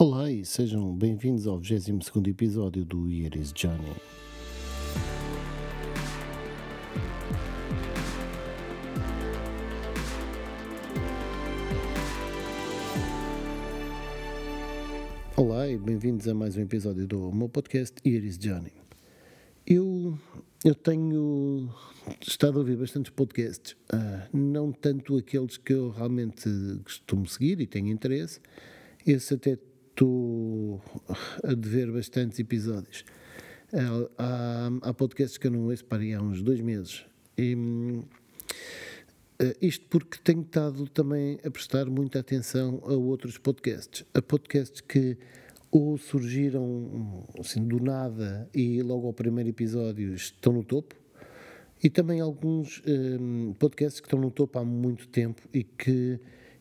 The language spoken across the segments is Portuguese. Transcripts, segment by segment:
Olá e sejam bem-vindos ao 22 episódio do Year is Johnny. Olá e bem-vindos a mais um episódio do meu podcast Year is Johnny. Eu, eu tenho estado a ouvir bastantes podcasts, uh, não tanto aqueles que eu realmente costumo seguir e tenho interesse, esse até estou a dever bastantes episódios. Há, há podcasts que eu não ouço para há uns dois meses. E, Uh, isto porque tenho estado também a prestar muita atenção a outros podcasts. A podcasts que ou surgiram assim do nada e logo ao primeiro episódio estão no topo, e também alguns um, podcasts que estão no topo há muito tempo e que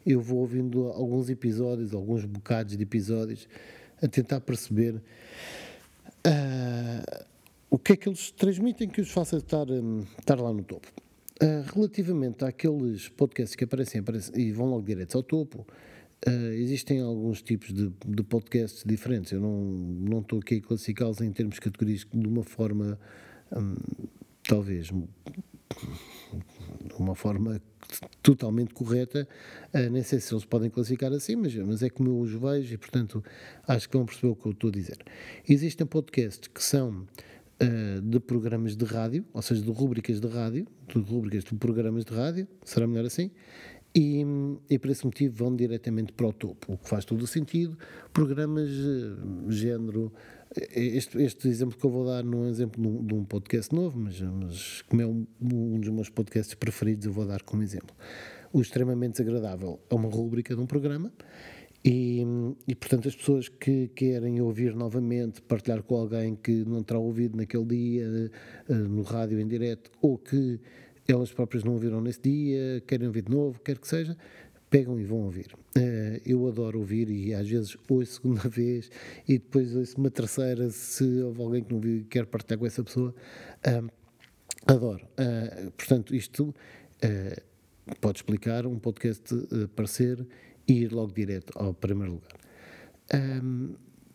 eu vou ouvindo alguns episódios, alguns bocados de episódios, a tentar perceber uh, o que é que eles transmitem que os faça estar, um, estar lá no topo. Uh, relativamente àqueles podcasts que aparecem, aparecem e vão logo direto ao topo, uh, existem alguns tipos de, de, podcasts diferentes. Eu não, não estou aqui a classificá-los em termos de categorias de uma forma, um, talvez, de uma forma totalmente correta. Uh, nem sei se eles podem classificar assim, mas, mas é como eu os vejo e, portanto, acho que vão perceber o que eu estou a dizer. Existem podcasts que são uh, de programas de rádio, ou seja, de rubricas de rádio, de rubricas de programas de rádio, será melhor assim, e, e, por esse motivo vão diretamente para o topo, o que faz todo o sentido. Programas uh, género. Este, este exemplo que eu vou dar não é um exemplo de um, de um podcast novo, mas, mas como é um, um, dos meus podcasts preferidos, eu vou dar como exemplo. O Extremamente Desagradável é uma rubrica de um programa e, e, portanto, as pessoas que querem ouvir novamente, partilhar com alguém que não terá ouvido naquele dia, uh, no rádio em direto, ou que elas próprias não ouviram nesse dia, querem ouvir de novo, quer que seja, pegam e vão ouvir. Uh, eu adoro ouvir e às vezes ouço segunda vez e depois ouço uma terceira se houve alguém que não viu e quer partilhar com essa pessoa. Adoro. Uh, portanto, isto pode explicar um podcast uh, parecer e ir logo direto ao primeiro lugar.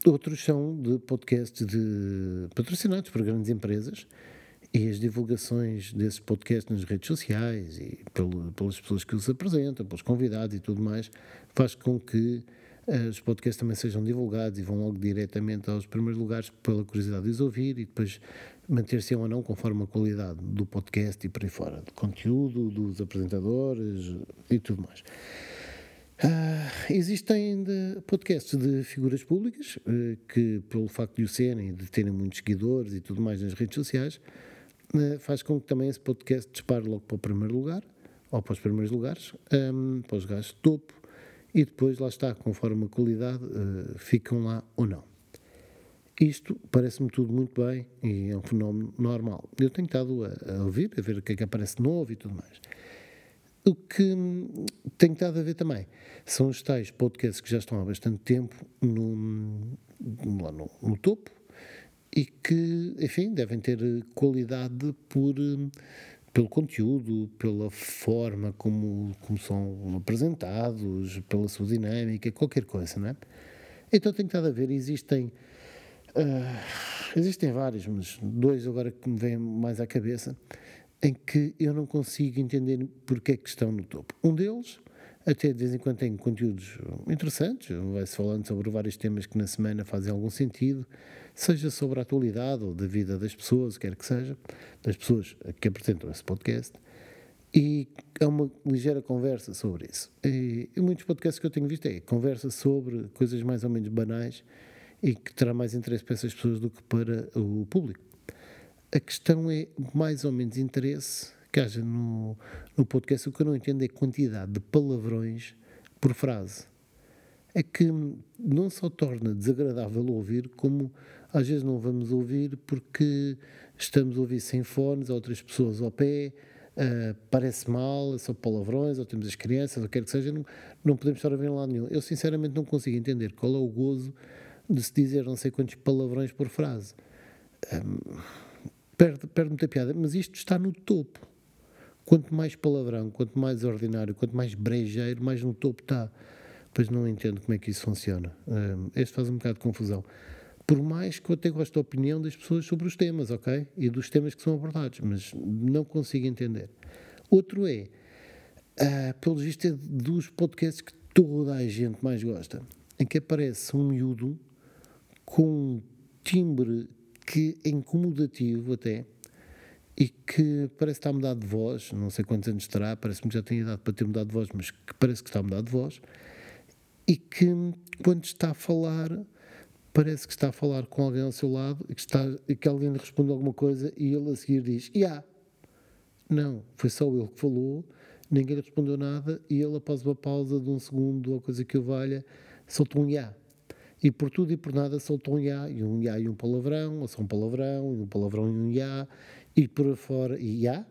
Outros são de podcasts de patrocinados por grandes empresas e as divulgações desses podcasts nas redes sociais e pelo, pelas pessoas que os apresentam, pelos convidados e tudo mais, faz com que uh, os podcasts também sejam divulgados e vão logo diretamente aos primeiros lugares pela curiosidade de os ouvir e depois manter-se ou não conforme a qualidade do podcast e por aí fora, do conteúdo, dos apresentadores e tudo mais. Uh, existem de podcasts de figuras públicas uh, que, pelo facto de o serem, de terem muitos seguidores e tudo mais nas redes sociais, faz com que também esse podcast dispare logo para o primeiro lugar, ou para os primeiros lugares, um, para os gajos de topo, e depois lá está, conforme a qualidade, ficam lá ou não. Isto parece-me tudo muito bem e é um fenómeno normal. Eu tenho estado a, a ouvir, a ver o que é que aparece novo e tudo mais. O que tem estado a ver também são os tais podcasts que já estão há bastante tempo no, lá no, no topo e que, enfim, devem ter qualidade por, pelo conteúdo, pela forma como, como são apresentados, pela sua dinâmica, qualquer coisa, não é? Então tenho estado a ver, existem. Uh, existem vários, mas dois agora que me vêm mais à cabeça em que eu não consigo entender porque é que estão no topo. Um deles, até de vez em quando tem conteúdos interessantes, vai-se falando sobre vários temas que na semana fazem algum sentido, seja sobre a atualidade ou da vida das pessoas, quer que seja, das pessoas que apresentam esse podcast, e há uma ligeira conversa sobre isso. E, e muitos podcasts que eu tenho visto é conversa sobre coisas mais ou menos banais e que terá mais interesse para essas pessoas do que para o público. A questão é mais ou menos interesse que haja no, no podcast. O que eu não entendo é a quantidade de palavrões por frase. É que não só torna desagradável ouvir, como às vezes não vamos ouvir porque estamos a ouvir sem fones, outras pessoas ao pé, uh, parece mal, só palavrões, ou temos as crianças, ou quer que seja, não, não podemos estar a ver lá nenhum. Eu sinceramente não consigo entender qual é o gozo de se dizer não sei quantos palavrões por frase. Um, perde, perde muita piada, mas isto está no topo. Quanto mais palavrão, quanto mais ordinário, quanto mais brejeiro, mais no topo está. Pois não entendo como é que isso funciona. Um, este faz um bocado de confusão. Por mais que eu até goste da opinião das pessoas sobre os temas, ok? E dos temas que são abordados, mas não consigo entender. Outro é, uh, pelo visto, é dos podcasts que toda a gente mais gosta, em que aparece um miúdo com um timbre que é incomodativo até, e que parece está a mudar de voz, não sei quantos anos terá, parece-me que já tem idade para ter mudado de voz, mas que parece que está a mudar de voz, e que quando está a falar, parece que está a falar com alguém ao seu lado e que, está, e que alguém lhe responde alguma coisa e ele a seguir diz, yeah. Não, foi só ele que falou, ninguém lhe respondeu nada e ele, após uma pausa de um segundo ou coisa que o valha, soltou um yeah. E por tudo e por nada soltou um yeah, e um yeah e um palavrão, ou só um palavrão, e um palavrão e um yeah, e por fora, e yeah.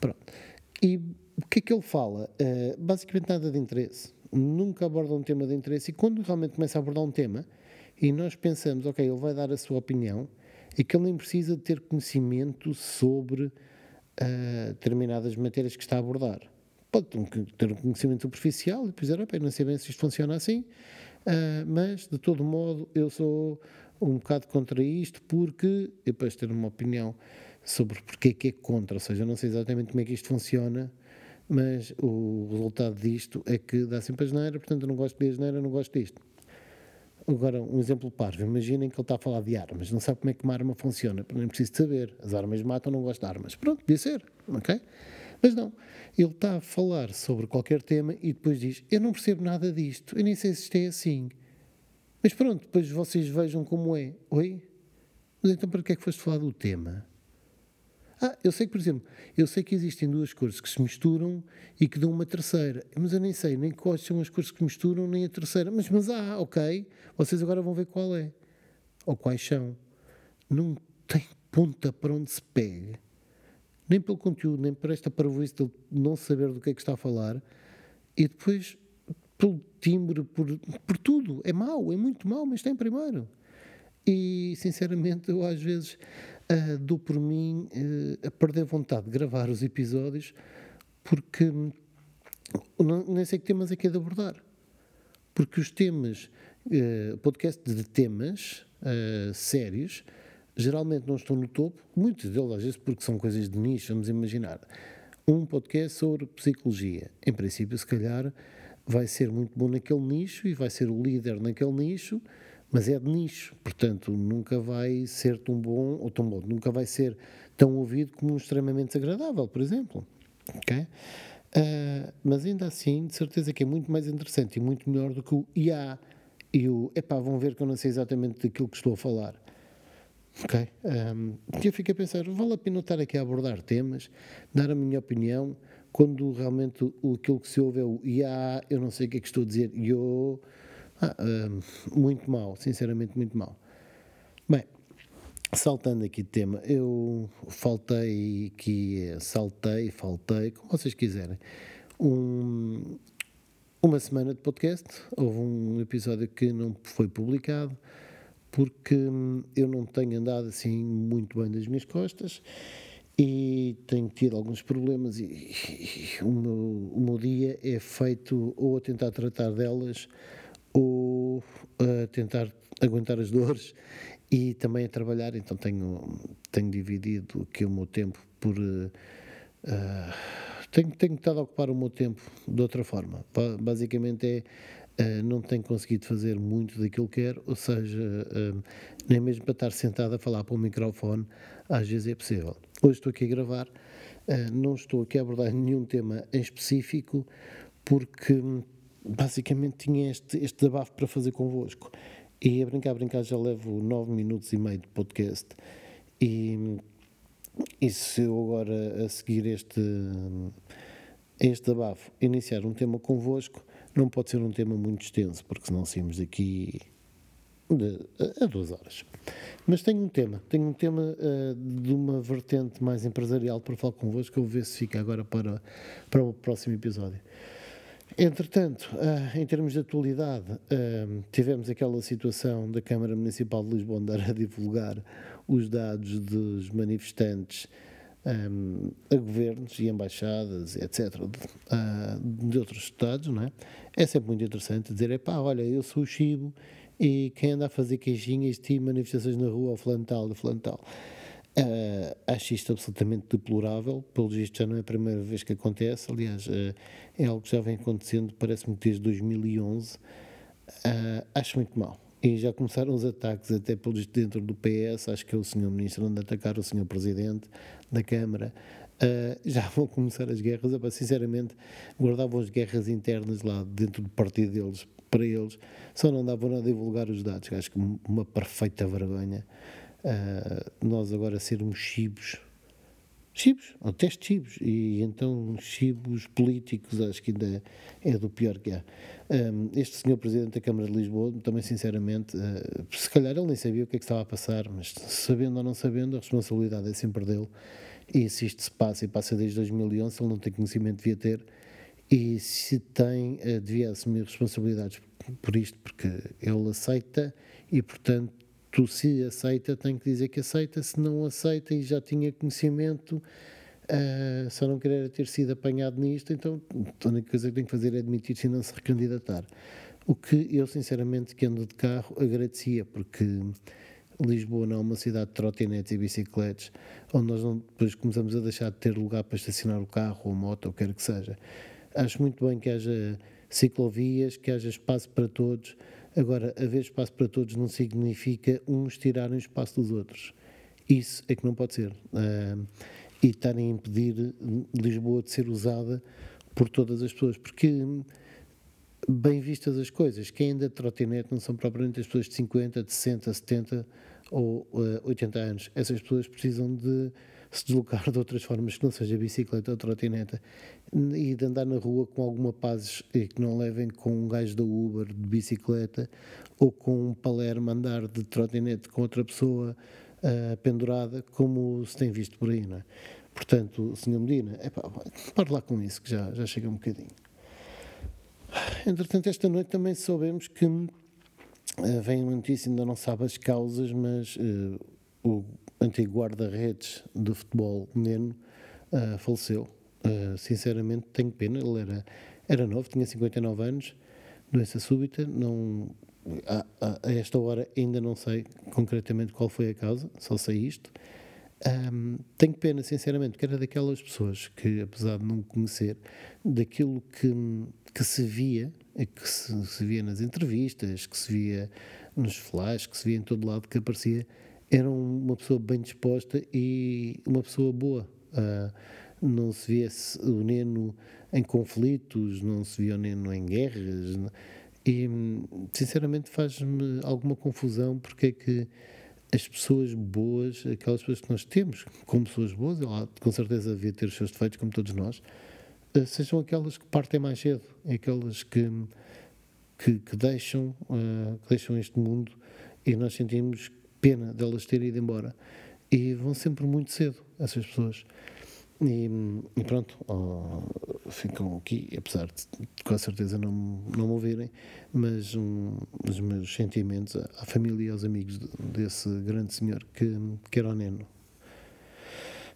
Pronto. E o que é que ele fala? Uh, basicamente nada de interesse. Nunca aborda um tema de interesse e quando realmente começa a abordar um tema e nós pensamos, ok, ele vai dar a sua opinião e que ele nem precisa de ter conhecimento sobre uh, determinadas matérias que está a abordar. Pode ter um conhecimento superficial e dizer, ok, não sei bem se isto funciona assim, uh, mas de todo modo eu sou um bocado contra isto porque, e depois ter uma opinião sobre porque é que é contra, ou seja, eu não sei exatamente como é que isto funciona, mas o resultado disto é que dá sempre a geneira, portanto eu não gosto de geneira, não gosto disto. Agora, um exemplo parvo, imaginem que ele está a falar de armas, não sabe como é que uma arma funciona, nem preciso saber, as armas matam, não gosto de armas. Pronto, podia ser, ok? Mas não, ele está a falar sobre qualquer tema e depois diz, eu não percebo nada disto, eu nem sei se isto é assim. Mas pronto, depois vocês vejam como é. Oi? Mas então para que é que foste falar do tema? Ah, eu sei que, por exemplo, eu sei que existem duas cores que se misturam e que dão uma terceira, mas eu nem sei nem quais são as cores que misturam, nem a terceira. Mas, mas ah, ok, vocês agora vão ver qual é. Ou quais são. Não tem ponta para onde se pegue. Nem pelo conteúdo, nem por esta parvoíce de não saber do que é que está a falar. E depois, pelo timbre, por, por tudo. É mau, é muito mau, mas tem primeiro. E, sinceramente, eu às vezes uh, dou por mim uh, a perder vontade de gravar os episódios porque não, nem sei que temas é que é de abordar. Porque os temas, uh, podcast de temas uh, sérios, geralmente não estão no topo, muitos deles às vezes porque são coisas de nicho, vamos imaginar. Um podcast sobre psicologia, em princípio, se calhar, vai ser muito bom naquele nicho e vai ser o líder naquele nicho mas é de nicho, portanto nunca vai ser tão bom ou tão bom, nunca vai ser tão ouvido como um extremamente desagradável, por exemplo. Okay? Uh, mas ainda assim, de certeza que é muito mais interessante e muito melhor do que o IA e o epá, vão ver que eu não sei exatamente daquilo que estou a falar. Ok? Um, eu fico a pensar, vale a pena estar aqui a abordar temas, dar a minha opinião, quando realmente o, aquilo que se ouve é o IA, eu não sei o que é que estou a dizer, eu ah, uh, muito mal, sinceramente muito mal. Bem, saltando aqui de tema, eu faltei aqui, saltei, faltei, como vocês quiserem, um, uma semana de podcast. Houve um episódio que não foi publicado porque eu não tenho andado assim muito bem das minhas costas e tenho tido alguns problemas e, e o, meu, o meu dia é feito ou a tentar tratar delas ou a tentar aguentar as dores e também a trabalhar. Então tenho, tenho dividido aqui o meu tempo por. Uh, tenho, tenho estado a ocupar o meu tempo de outra forma. Basicamente é. Uh, não tenho conseguido fazer muito daquilo que quero, ou seja, uh, nem mesmo para estar sentado a falar para o microfone, às vezes é possível. Hoje estou aqui a gravar, não estou aqui a abordar nenhum tema em específico, porque basicamente tinha este, este desabafo para fazer convosco. E a brincar, a brincar, já levo nove minutos e meio de podcast. E, e se eu agora, a seguir este, este desabafo, iniciar um tema convosco, não pode ser um tema muito extenso, porque senão saímos daqui de, a, a duas horas. Mas tenho um tema, tenho um tema uh, de uma vertente mais empresarial para falar convosco, eu vou ver se fica agora para, para o próximo episódio. Entretanto, uh, em termos de atualidade, uh, tivemos aquela situação da Câmara Municipal de Lisboa andar a divulgar os dados dos manifestantes um, a governos e embaixadas, etc., de, outros estados, não é? É sempre muito interessante dizer, é pá, olha, eu sou o Chibo e quem anda a fazer queijinhas e manifestações na rua ao flantal, do flantal. Uh, acho isto absolutamente deplorável, pelo visto já não é a primeira vez que acontece, aliás, uh, é algo que já vem acontecendo, parece-me desde 2011. Uh, ah, acho muito mal. E já começaram os ataques, até pelos dentro do PS, acho que é o senhor ministro a atacar o senhor presidente da Câmara. Uh, já vão começar as guerras. Epá, sinceramente, guardavam as guerras internas lá dentro do partido deles, para eles, só não davam a divulgar os dados. Acho que uma perfeita vergonha uh, nós agora sermos chibos. Chibos, até chibos, e então chibos políticos, acho que ainda é do pior que há. Um, este senhor Presidente da Câmara de Lisboa, também sinceramente, uh, se calhar ele nem sabia o que é que estava a passar, mas sabendo ou não sabendo, a responsabilidade é sempre dele, e se isto se passa, e passa desde 2011, ele não tem conhecimento, devia ter, e se tem, devia assumir responsabilidades por isto, porque ele aceita, e portanto tu se aceita, tem que dizer que aceita, se não aceita e já tinha conhecimento, uh, só não querer ter sido apanhado nisto, então a única coisa que tem que fazer é admitir-se e não se recandidatar. O que eu, sinceramente, que ando de carro, agradecia, porque Lisboa não é uma cidade de trotinetes e bicicletas, onde nós não, depois começamos a deixar de ter lugar para estacionar o carro ou a moto, ou quer que seja. Acho muito bem que haja ciclovias, que haja espaço para todos, Agora, haver espaço para todos não significa uns tirarem o espaço dos outros. Isso é que não pode ser. Uh, e estarem a impedir Lisboa de ser usada por todas as pessoas. Porque, bem vistas as coisas, quem anda de trotinete não são propriamente as pessoas de 50, de 60, 70 ou uh, 80 anos. Essas pessoas precisam de se deslocar de outras formas que não seja bicicleta ou trotineta e de andar na rua com alguma paz e que não levem com um gajo da Uber de bicicleta ou com um Palermo andar de trotinete com outra pessoa uh, pendurada, como se tem visto por aí, não é? Portanto, Sr. Medina, epá, pare lá com isso, que já, já chega um bocadinho. Entretanto, esta noite também soubemos que uh, vem uma notícia, ainda não sabe as causas, mas uh, o antigo guarda-redes do futebol Neno uh, faleceu. Uh, sinceramente, tenho pena. Ele era, era novo, tinha 59 anos, doença súbita. Não, a, a, esta hora ainda não sei concretamente qual foi a causa, só sei isto. Um, tenho pena, sinceramente, que era daquelas pessoas que, apesar de não conhecer, daquilo que, que se via, que se, se via nas entrevistas, que se via nos flashes, que se via em todo lado, que aparecia era uma pessoa bem disposta e uma pessoa boa. Uh, não se via o Neno em conflitos, não se via o Neno em guerras. E, sinceramente, faz-me alguma confusão porque é que as pessoas boas, aquelas pessoas que nós temos como pessoas boas, ela com certeza devia ter os seus defeitos, como todos nós, uh, sejam aquelas que partem mais cedo, aquelas que, que, que deixam, uh, que deixam este mundo e nós sentimos pena delas terem ido embora. E vão sempre muito cedo, essas pessoas. E, e pronto, oh, ficam aqui, apesar de com certeza não, não me ouvirem, mas um, os meus sentimentos à, à família e aos amigos desse grande senhor que, que era o Neno.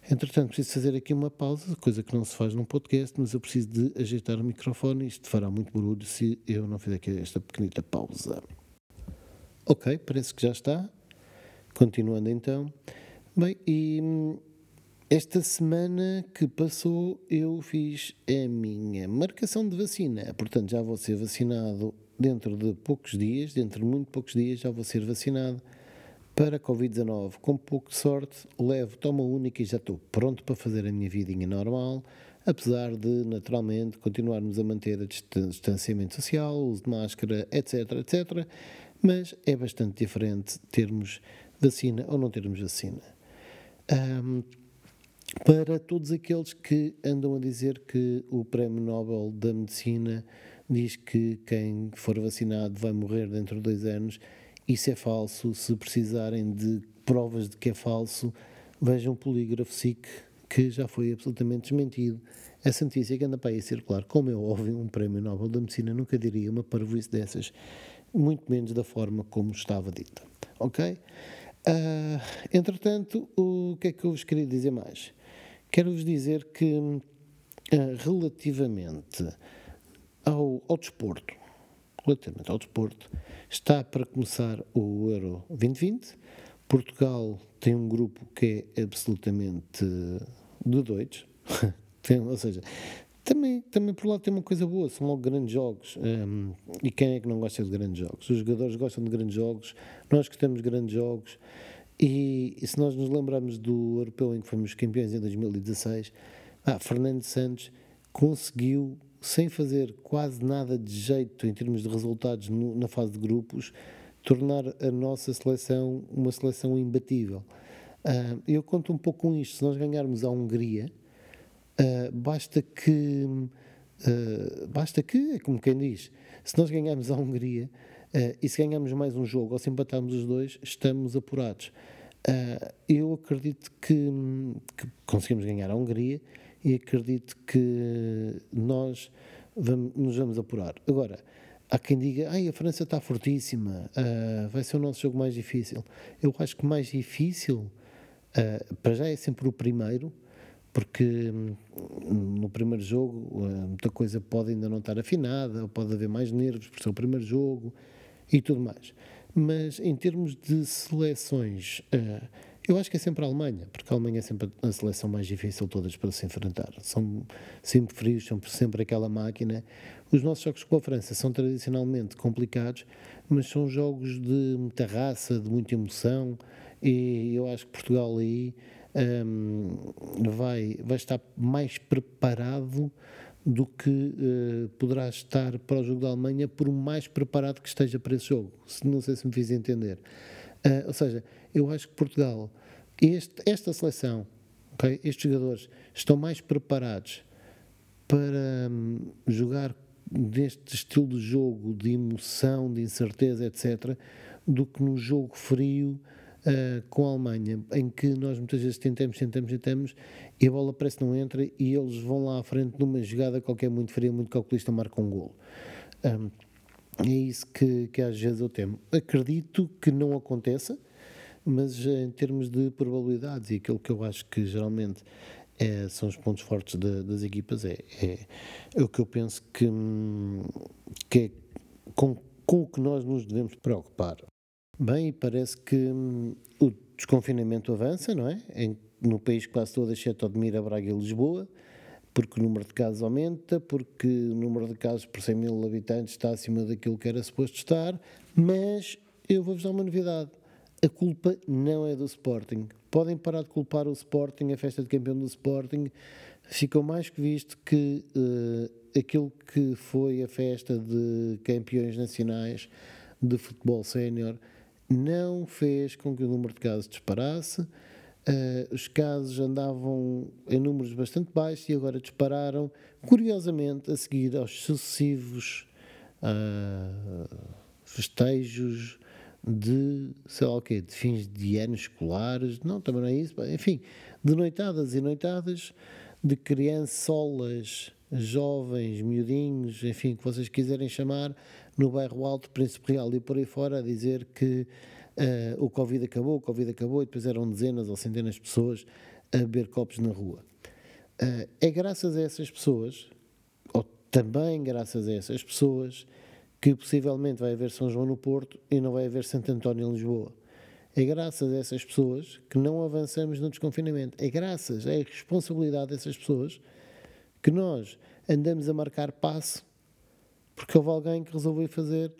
Entretanto, preciso fazer aqui uma pausa, coisa que não se faz num podcast, mas eu preciso de ajeitar o microfone. Isto fará muito barulho se eu não fizer aqui esta pequenita pausa. Ok, parece que já está. Continuando então. Bem, e esta semana que passou eu fiz a minha marcação de vacina. Portanto, já vou ser vacinado dentro de poucos dias, dentro de muito poucos dias, já vou ser vacinado para Covid-19. Com pouco sorte, levo toma única e já estou pronto para fazer a minha vidinha normal, apesar de, naturalmente, continuarmos a manter o distanciamento social, uso de máscara, etc, etc. Mas é bastante diferente termos vacina ou não termos vacina. Um, para todos aqueles que andam a dizer que o Prémio Nobel da Medicina diz que quem for vacinado vai morrer dentro de dois anos, isso é falso. Se precisarem de provas de que é falso, vejam o polígrafo SIC, que já foi absolutamente desmentido. Essa notícia que anda para aí a circular, como é óbvio, um Prémio Nobel da Medicina nunca diria uma parvoíce dessas, muito menos da forma como estava dita. Ok? Uh, entretanto, o que é que eu vos queria dizer mais? quero-vos dizer que, uh, relativamente ao, ao desporto, relativamente ao desporto, está para começar o Euro 2020. Portugal tem um grupo que é absolutamente de doidos, ou seja, também, também por lá tem uma coisa boa, são logo grandes jogos. Um, e quem é que não gosta de grandes jogos? Os jogadores gostam de grandes jogos, nós que temos grandes jogos. E, e, se nós nos lembrarmos do europeu em que fomos campeões em 2016, ah, Fernando Santos conseguiu, sem fazer quase nada de jeito em termos de resultados no, na fase de grupos, tornar a nossa seleção uma seleção imbatível. Uh, eu conto um pouco com isto. Se nós ganharmos a Hungria, Uh, basta que, uh, basta que, é como quem diz, se nós ganharmos a Hungria uh, e se ganharmos mais um jogo ou se empatarmos os dois, estamos apurados. eu acredito que, que, conseguimos ganhar a Hungria e acredito que nós vamos, nos vamos apurar. Agora, há quem diga, ai, a França está fortíssima, vai ser o nosso jogo mais difícil. Eu acho que mais difícil, para já é sempre o primeiro, porque hum, no primeiro jogo eh, muita coisa pode ainda não estar afinada, pode haver mais nervos por ser o primeiro jogo e tudo mais. Mas em termos de seleções, eh, eu acho que é sempre a Alemanha, porque a Alemanha é sempre a seleção mais difícil todas para se enfrentar. São sempre frios, são sempre aquela máquina. Os nossos jogos com a França são tradicionalmente complicados, mas são jogos de muita raça, de muita emoção, e eu acho que Portugal aí um, vai, vai estar mais preparado do que uh, poderá estar para o jogo da Alemanha, por mais preparado que esteja para esse jogo. Não sei se me fiz entender. Uh, ou seja, eu acho que Portugal, este, esta seleção, okay, estes jogadores, estão mais preparados para um, jogar neste estilo de jogo, de emoção, de incerteza, etc., do que no jogo frio uh, com a Alemanha, em que nós muitas vezes tentamos, tentamos, tentamos e a bola parece que não entra e eles vão lá à frente numa jogada qualquer muito fria, muito calculista, marcam um golo. Um, é isso que, que às vezes eu temo. Acredito que não aconteça, mas em termos de probabilidades e aquilo que eu acho que geralmente é, são os pontos fortes de, das equipas, é, é, é, o que eu penso que, que é com, com o que nós nos devemos preocupar. Bem, parece que hum, o desconfinamento avança, não é? Em, no país quase todo, exceto Odmira, Braga e Lisboa, porque o número de casos aumenta, porque o número de casos por 100 mil habitantes está acima daquilo que era suposto estar, mas eu vou-vos dar uma novidade. A culpa não é do Sporting. Podem parar de culpar o Sporting, a festa de campeão do Sporting. Ficou mais que visto que uh, aquilo que foi a festa de campeões nacionais de futebol sénior não fez com que o número de casos disparasse. Uh, os casos andavam em números bastante baixos e agora dispararam, curiosamente, a seguir aos sucessivos uh, festejos de, sei lá o quê, de fins de anos escolares, não, também não é isso, enfim, de noitadas e noitadas, de criançolas, jovens, miudinhos, enfim, que vocês quiserem chamar, no bairro Alto, Príncipe Real e por aí fora, a dizer que uh, o Covid acabou, o Covid acabou, e depois eram dezenas ou centenas de pessoas a beber copos na rua. Uh, é graças a essas pessoas, ou também graças a essas pessoas, que possivelmente vai haver São João no Porto e não vai haver Santo António em Lisboa. É graças a essas pessoas que não avançamos no desconfinamento. É graças, é a responsabilidade dessas pessoas que nós andamos a marcar passo porque houve alguém que resolveu fazer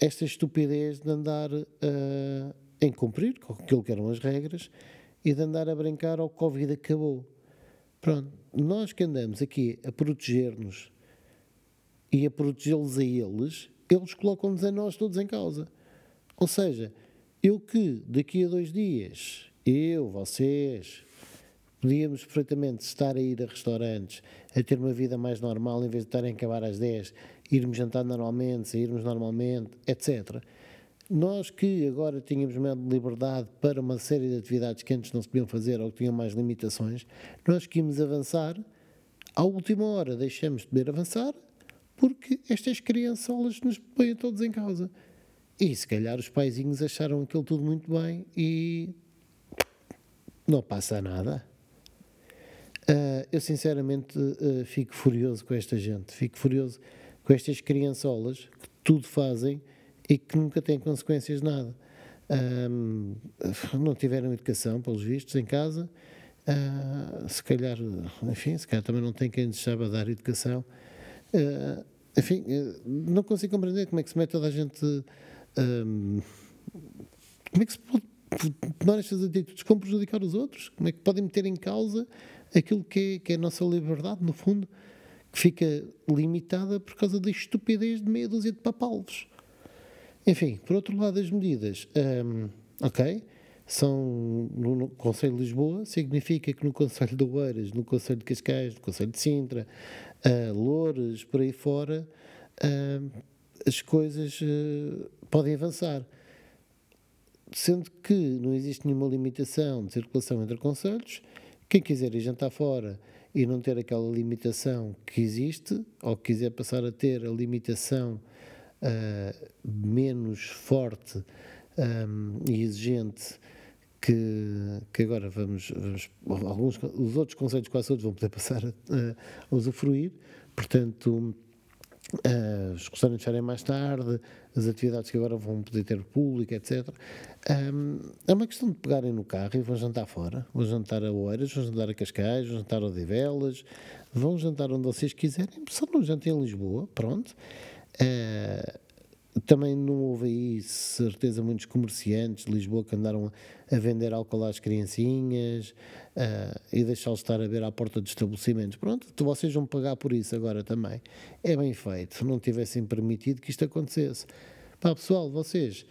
esta estupidez de andar uh, em cumprir com aquilo que eram as regras e de andar a brincar ao Covid acabou. Pronto, nós que andamos aqui a proteger-nos e a protegê-los a eles, eles colocam-nos a nós todos em causa. Ou seja, eu que daqui a dois dias, eu, vocês, podíamos perfeitamente estar a ir a restaurantes, a ter uma vida mais normal, em vez de estarem a acabar às 10 irmos jantar normalmente, sairmos normalmente, etc. Nós que agora tínhamos mais liberdade para uma série de atividades que antes não se podiam fazer ou que tinham mais limitações, nós que íamos avançar, à última hora deixamos de poder avançar porque estas crianças nos põem todos em causa. E se calhar os paizinhos acharam aquilo tudo muito bem e não passa nada. Uh, eu sinceramente uh, fico furioso com esta gente, fico furioso com estas criançolas que tudo fazem e que nunca têm consequências de nada. Um, não tiveram educação, pelos vistos, em casa. Uh, se calhar, enfim, se calhar também não tem quem lhes saiba dar educação. Uh, enfim, não consigo compreender como é que se mete toda a gente. Um, como é que se pode tomar estas atitudes com prejudicar os outros? Como é que podem meter em causa aquilo que é, que é a nossa liberdade, no fundo, que fica limitada por causa da estupidez de meia dúzia de papalvos? Enfim, por outro lado, as medidas, um, ok, são no, Conselho de Lisboa, significa que no Conselho de Oeiras, no Conselho de Cascais, no Conselho de Sintra, uh, Loures, por aí fora, uh, as coisas uh, podem avançar. Sendo que não existe nenhuma limitação de circulação entre conselhos, quem quiser ir jantar fora e não ter aquela limitação que existe, ou quiser passar a ter a limitação uh, menos forte um, e exigente que, que agora vamos, vamos, alguns os outros conselhos quase todos vão poder passar a, a usufruir, portanto uh, os restaurantes fecharem mais tarde, as atividades que agora vão poder ter público, etc. Um, é uma questão de pegarem no carro e vão jantar fora, vão jantar a Oeiras, vão jantar a Cascais, vão jantar a Odivelas, vão jantar onde vocês quiserem, só não jantem em Lisboa, pronto. Uh, também não houve aí, certeza, muitos comerciantes de Lisboa que andaram a vender álcool às criancinhas uh, e deixá-los estar a ver à porta dos estabelecimentos. Pronto, vocês vão pagar por isso agora também. É bem feito, se não tivessem permitido que isto acontecesse. Pá, pessoal, vocês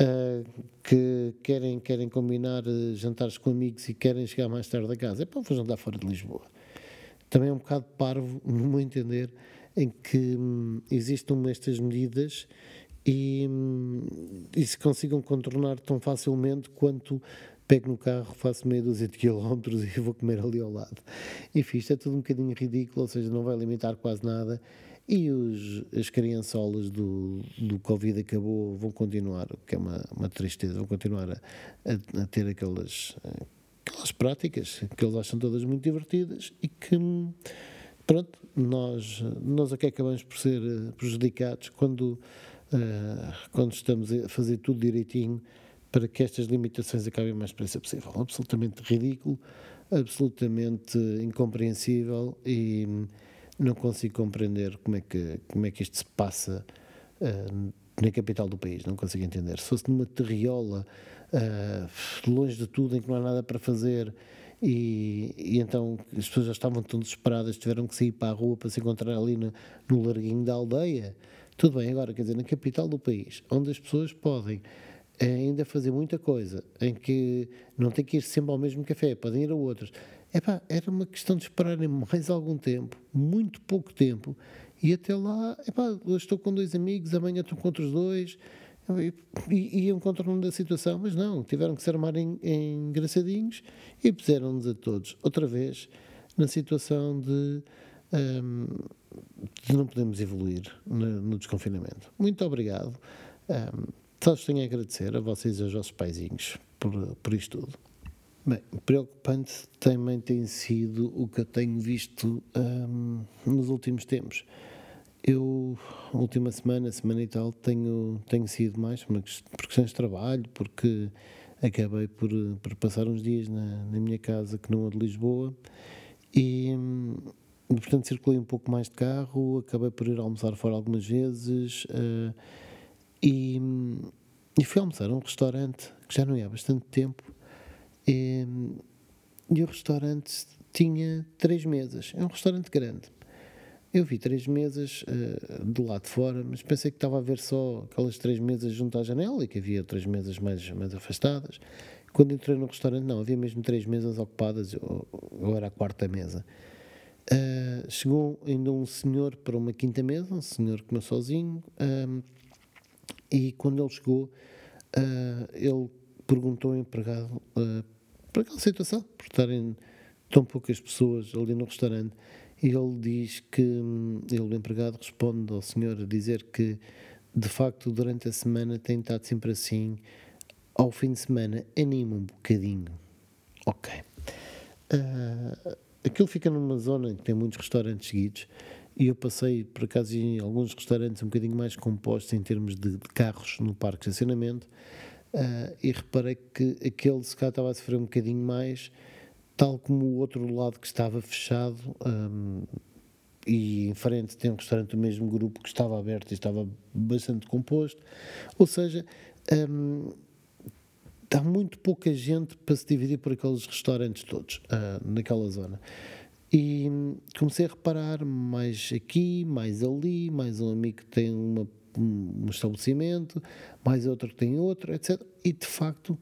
uh, que querem, querem combinar uh, jantares com amigos e querem chegar mais tarde a casa, é para vou jantar fora de Lisboa. Também é um bocado parvo, no meu entender, em que hum, estas medidas e, e se consigam contornar tão facilmente quanto pego no carro, faço meia dúzia de quilómetros e vou comer ali ao lado. Enfim, isto é tudo um bocadinho ridículo, ou seja, não vai limitar quase nada. E os, as criançolas do, do Covid acabou vão continuar, o que é uma, uma tristeza, vão continuar a, a, a ter aquelas, aquelas práticas que eles acham todas muito divertidas e que, pronto, nós, nós aqui acabamos por ser prejudicados quando quando estamos a fazer tudo direitinho para que estas limitações acabem o mais depressa possível. Absolutamente ridículo, absolutamente incompreensível e não consigo compreender como é que, como é que isto se passa uh, na capital do país, não consigo entender. Se fosse numa terriola, uh, longe de tudo, em que não há nada para fazer, e, e, então as pessoas já estavam tão desesperadas, tiveram que sair para a rua para se encontrar ali no, no larguinho da aldeia. Tudo bem, agora, quer dizer, na capital do país, onde as pessoas podem eh, ainda fazer muita coisa, em que não tem que ir sempre ao mesmo café, podem ir a outros. Epá, era uma questão de esperarem mais algum tempo, muito pouco tempo, e até lá, epá, hoje estou com dois amigos, amanhã estou com outros dois, e, e, e encontram-me da situação, mas não, tiveram que se armar em, em engraçadinhos e puseram-nos a todos, outra vez, na situação de. Não podemos evoluir no, no desconfinamento. Muito obrigado. Um, só tenho a agradecer a vocês e aos vossos paizinhos por, por isto tudo. Bem, preocupante também tem sido o que eu tenho visto um, nos últimos tempos. Eu, última semana, semana e tal, tenho, tenho sido mais por questões de trabalho, porque acabei por, por passar uns dias na, na minha casa, que não é de Lisboa, e, portanto circulei um pouco mais de carro, acabei por ir almoçar fora algumas vezes uh, e, e, fui almoçar a um restaurante que já não ia há bastante tempo e, e o restaurante tinha três mesas, é um restaurante grande. Eu vi três mesas uh, do lado de fora, mas pensei que estava a ver só aquelas três mesas junto à janela e que havia outras mesas mais, mais afastadas. Quando entrei no restaurante, não, havia mesmo três mesas ocupadas, ou era a quarta mesa. Uh, chegou ainda um senhor para uma quinta mesa, um senhor que comeu sozinho, uh, e quando ele chegou, uh, ele perguntou ao empregado uh, por aquela situação, por estarem tão poucas pessoas ali no restaurante, e ele diz que, um, ele, o empregado, responde ao senhor a dizer que, de facto, durante a semana tem estado sempre assim, ao fim de semana, anima um bocadinho. Ok. Uh, aquilo fica numa zona que tem muitos restaurantes seguidos e eu passei, por acaso, em alguns restaurantes um bocadinho mais compostos em termos de, de carros no parque de estacionamento uh, e reparei que aquele se calhar estava a sofrer um bocadinho mais, tal como o outro lado que estava fechado um, e em frente tem um restaurante do mesmo grupo que estava aberto e estava bastante composto. Ou seja, um, há muito pouca gente para se dividir por aqueles restaurantes todos uh, naquela zona. E comecei a reparar mais aqui, mais ali, mais um amigo que tem uma, um estabelecimento, mais outro que tem outro, etc. E de facto,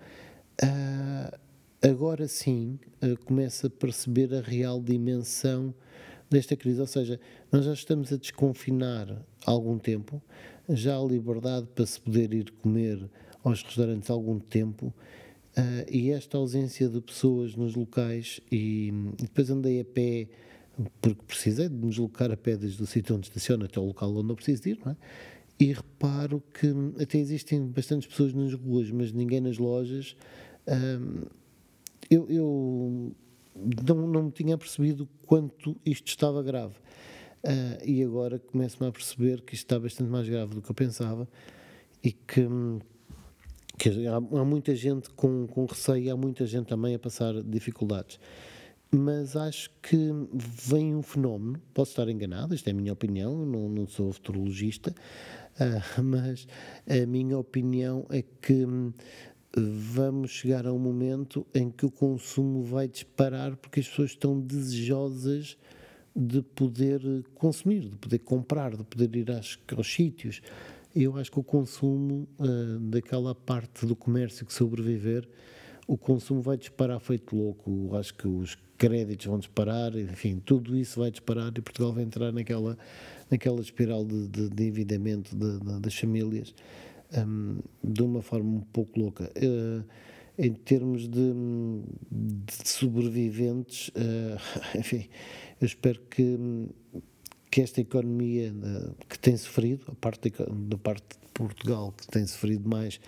uh, agora sim, uh, começo a perceber a real dimensão desta crise. Ou seja, nós já estamos a desconfinar há algum tempo, já há liberdade para se poder ir comer aos restaurantes há algum tempo Uh, e esta ausência de pessoas nos locais, e, e, depois andei a pé, porque precisei de me deslocar a pé desde o sítio onde estaciono até o local onde eu preciso ir, não é? E reparo que até existem bastantes pessoas nas ruas, mas ninguém nas lojas. Uh, eu, eu não, não tinha percebido quanto isto estava grave. Uh, e agora começo-me a perceber que isto está bastante mais grave do que eu pensava e que que há, há, muita gente com, com receio, há muita gente também a passar dificuldades. Mas acho que vem um fenómeno, posso estar enganado, isto é a minha opinião, não, não sou futurologista, uh, mas a minha opinião é que hum, vamos chegar a um momento em que o consumo vai disparar porque as pessoas estão desejosas de poder consumir, de poder comprar, de poder ir aos, aos sítios eu acho que o consumo uh, daquela parte do comércio que sobreviver, o consumo vai disparar feito louco. Eu acho que os créditos vão disparar, enfim, tudo isso vai disparar e Portugal vai entrar naquela, naquela espiral de, de, de endividamento de, de, das famílias um, de uma forma um pouco louca. Uh, em termos de, de sobreviventes, uh, enfim, eu espero que que esta economia uh, que tem sofrido, a parte da parte de Portugal que tem sofrido mais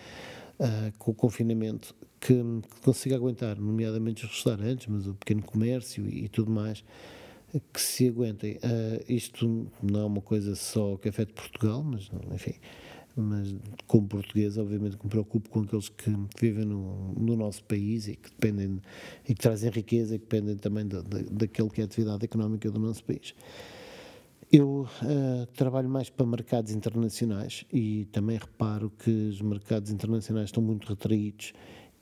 com o confinamento, que, que, consiga aguentar, nomeadamente os restaurantes, mas o pequeno comércio e, e tudo mais, que se aguentem. Uh, isto não é uma coisa só que afeta Portugal, mas enfim, mas como português, obviamente que me preocupo com aqueles que vivem no, no nosso país e que dependem e que trazem riqueza e que dependem também da, da, que é a atividade económica do nosso país. Eu uh, trabalho mais para mercados internacionais e também reparo que os mercados internacionais estão muito retraídos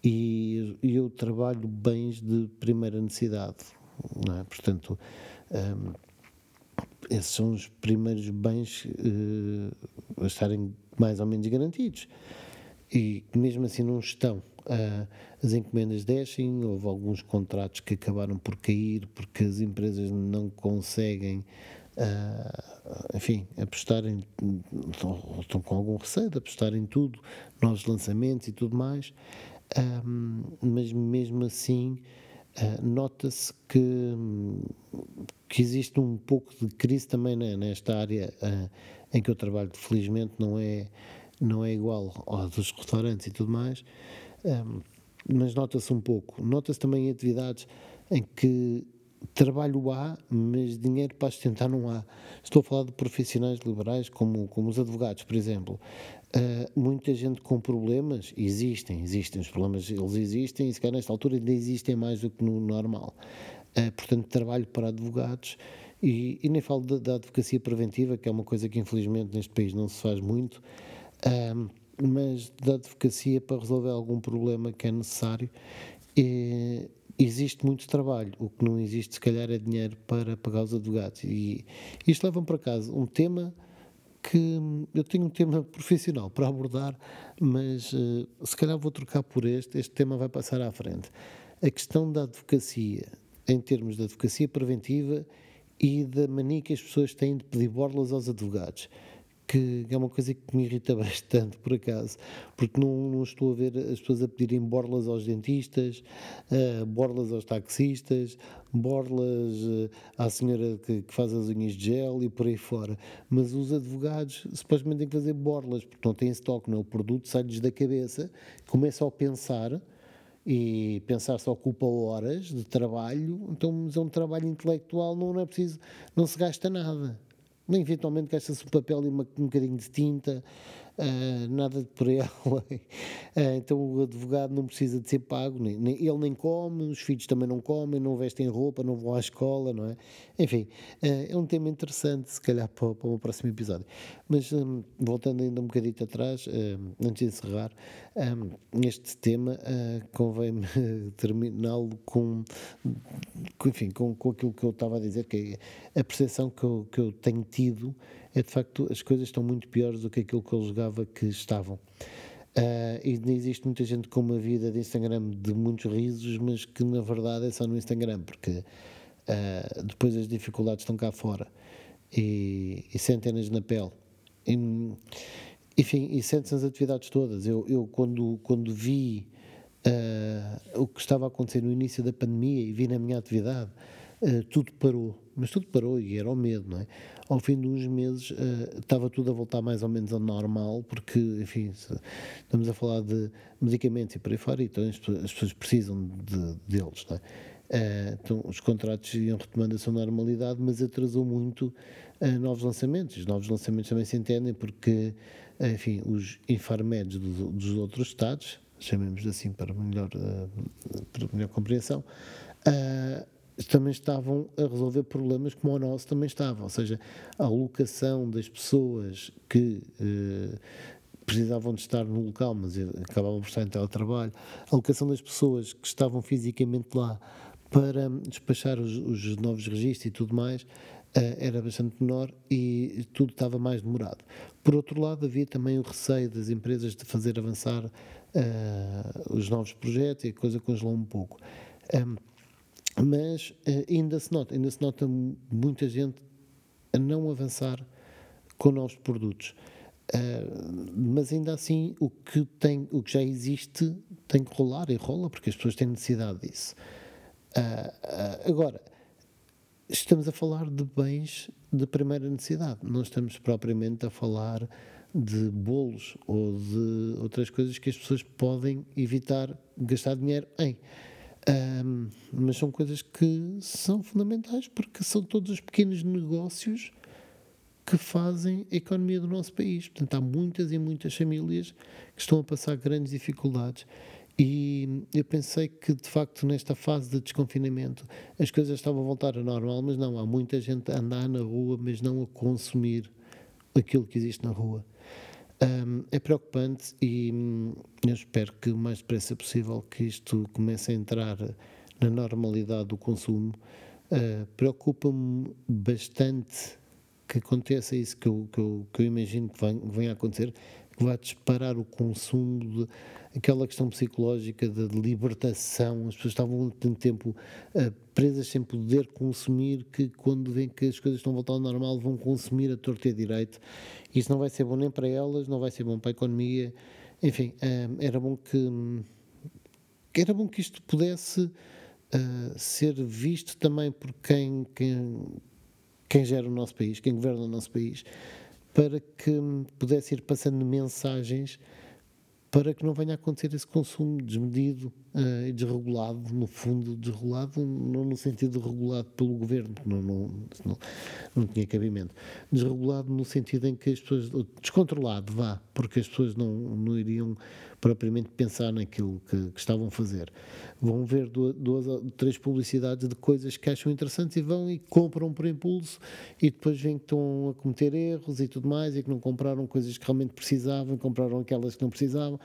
e eu trabalho bens de primeira necessidade, é? portanto, um, ehm, esses são os primeiros bens uh, a estarem mais ou menos garantidos e mesmo assim não estão. Uh, as encomendas descem, houve alguns contratos que acabaram por cair porque as empresas não conseguem uh, enfim, apostarem, estão, com algum receio de apostar em tudo, novos lançamentos e tudo mais, um, mas mesmo assim uh, nota-se que, que existe um pouco de crise também né, nesta área uh, em que eu trabalho, felizmente não é, não é igual ao dos restaurantes e tudo mais, um, mas nota-se um pouco. Nota-se também em atividades em que trabalho há, mas dinheiro para sustentar não há. Estou a falar de profissionais liberais, como, como os advogados, por exemplo. Uh, muita gente com problemas, existem, existem, os problemas eles existem e se calhar nesta altura ainda existem mais do que no normal. Uh, portanto, trabalho para advogados e, e nem falo da advocacia preventiva, que é uma coisa que infelizmente neste país não se faz muito, uh, mas da advocacia para resolver algum problema que é necessário. E, existe muito trabalho. O que não existe, se calhar, é dinheiro para pagar os advogados. E isto leva-me para casa um tema que eu tenho um tema profissional para abordar, mas uh, se calhar vou trocar por este. Este tema vai passar à frente. A questão da advocacia, em termos de advocacia preventiva e da mania que as pessoas têm de pedir borlas aos advogados que é uma coisa que me irrita bastante, por acaso, porque não, não estou a ver as pessoas a pedirem borlas aos dentistas, uh, borlas aos taxistas, borlas uh, à senhora que, que, faz as unhas de gel e por aí fora. Mas os advogados supostamente têm que fazer borlas, porque não têm estoque, não é? O produto sai-lhes da cabeça, começam a pensar e pensar só ocupa horas de trabalho, então é um trabalho intelectual, não, não é preciso, não se gasta nada. Eventualmente gasta-se um papel e uma, um bocadinho de tinta, Uh, nada de por além. Uh, então o advogado não precisa de ser pago, nem, nem, ele nem come, os filhos também não comem, não vestem roupa, não vão à escola, não é? Enfim, uh, é um tema interessante, se calhar, para, para o próximo episódio. Mas um, voltando ainda um bocadinho atrás, antes de encerrar, um, este tema convém-me terminá-lo com, com, enfim, com, com aquilo que eu estava a dizer, que é a percepção que eu, que eu tenho tido é de facto as coisas estão muito piores do que aquilo que eu julgava que estavam. Uh, e existe muita gente com uma vida de Instagram de muitos risos, mas que na verdade é só no Instagram, porque uh, depois as dificuldades estão cá fora e, e sentem-nas na pele. E, enfim, e sentem-se nas atividades todas. Eu, eu quando, quando vi uh, o que estava a acontecer no início da pandemia e vi na minha atividade, tudo parou. Mas tudo parou e era o medo, não é? ao fim de uns meses uh, estava tudo a voltar mais ou menos ao normal, porque, enfim, estamos a falar de medicamentos e por aí fora, então as, as pessoas precisam de, deles, não é? Uh, então, os contratos iam retomando a sua normalidade, mas atrasou muito uh, novos lançamentos. Os novos lançamentos também se entendem porque, uh, enfim, os infarmeds do, dos outros Estados, chamemos assim para melhor, para melhor compreensão, também estavam a resolver problemas como o nosso também estava, ou seja, a alocação das pessoas que eh, precisavam de estar no local, mas acabavam por estar em teletrabalho, a alocação das pessoas que estavam fisicamente lá para despachar os, os novos registros e tudo mais, eh, era bastante menor e tudo estava mais demorado. Por outro lado, havia também o receio das empresas de fazer avançar uh, os novos projetos e a coisa congelou um pouco. Mas uh, ainda se nota, ainda se nota muita gente a não avançar com novos produtos. Uh, mas ainda assim o que tem o que já existe tem que rolar e rola porque as pessoas têm necessidade disso. Uh, agora estamos a falar de bens de primeira necessidade. Não estamos propriamente a falar de bolos ou de outras coisas que as pessoas podem evitar gastar dinheiro em um, mas são coisas que são fundamentais porque são todos os pequenos negócios que fazem a economia do nosso país. Portanto, há muitas e muitas famílias que estão a passar grandes dificuldades. E eu pensei que, de facto, nesta fase de desconfinamento, as coisas estavam a voltar a normal, mas não, há muita gente a andar na rua, mas não a consumir aquilo que existe na rua. Um, é preocupante e hum, eu espero que o mais depressa possível que isto comece a entrar na normalidade do consumo. Uh, Preocupa-me bastante que aconteça isso que eu, que eu, que eu imagino que venha a acontecer, vai disparar o consumo, de, aquela questão psicológica de, libertação. As pessoas estavam tanto tempo uh, presas sem poder consumir que, quando veem que as coisas estão a voltar ao normal, vão consumir a torta e a direito. Isso não vai ser bom nem para elas, não vai ser bom para a economia. Enfim, uh, era bom que. Era bom que isto pudesse uh, ser visto também por quem, quem, quem gera o nosso país, quem governa o nosso país, para que pudesse ir passando mensagens para que não venha a acontecer esse consumo desmedido uh, e desregulado, no fundo, desregulado, não no sentido regulado pelo governo, não, não, não, não tinha cabimento, desregulado no sentido em que as pessoas, descontrolado, vá, porque as pessoas não, não iriam propriamente pensar naquilo que, que estavam a fazer. Vão ver duas, duas, três publicidades de coisas que acham interessantes e vão e compram por impulso e depois veem que estão a cometer erros e tudo mais e que não compraram coisas que realmente precisavam, compraram aquelas que não precisavam.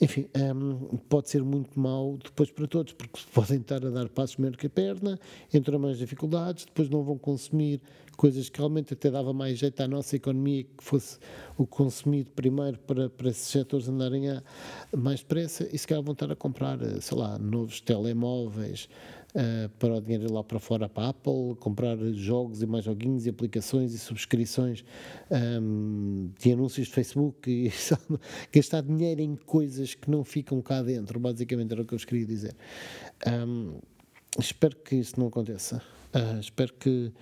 Enfim, um, pode ser muito mau depois para todos, porque podem estar a dar passos melhor que a perna, entram mais dificuldades, depois não vão consumir coisas que realmente até dava mais jeito à nossa economia que fosse o consumido primeiro para, para esses setores andarem a, mais depressa e se calhar vão estar a comprar, eh, sei lá, novos telemóveis uh, para o dinheiro ir lá para fora para a Apple, comprar jogos e mais joguinhos e aplicações e subscrições um, ehm, de anúncios de Facebook e gastar dinheiro em coisas que não ficam cá dentro, basicamente era o que eu vos queria dizer. Um, ehm, espero que isso não aconteça. Uh, espero que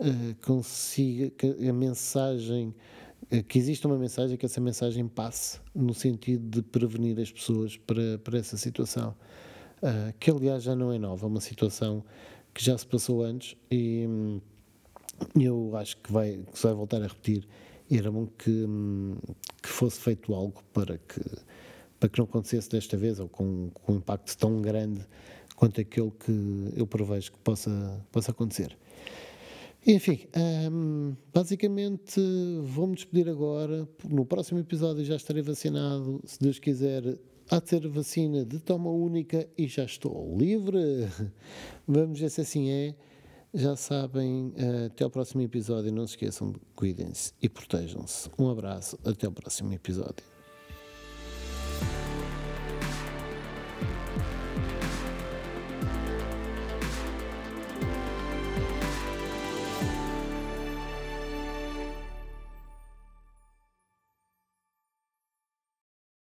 uh, consiga, que a mensagem eh, que exista uma mensagem, que essa mensagem passe no sentido de prevenir as pessoas para, para essa situação. uh, que aliás já não é nova, é uma situação que já se passou antes e hum, eu acho que vai, que se vai voltar a repetir era bom que, hum, que fosse feito algo para que, para que não acontecesse desta vez ou com, com um impacto tão grande quanto aquele que eu prevejo que possa, possa acontecer. Enfim, um, basicamente vou-me despedir agora. No próximo episódio já estarei vacinado. Se Deus quiser, há de ser vacina de toma única e já estou livre. Vamos ver se assim é. Já sabem, eh, até ao próximo episódio. Não se esqueçam, cuidem-se e protejam-se. Um abraço, até ao próximo episódio.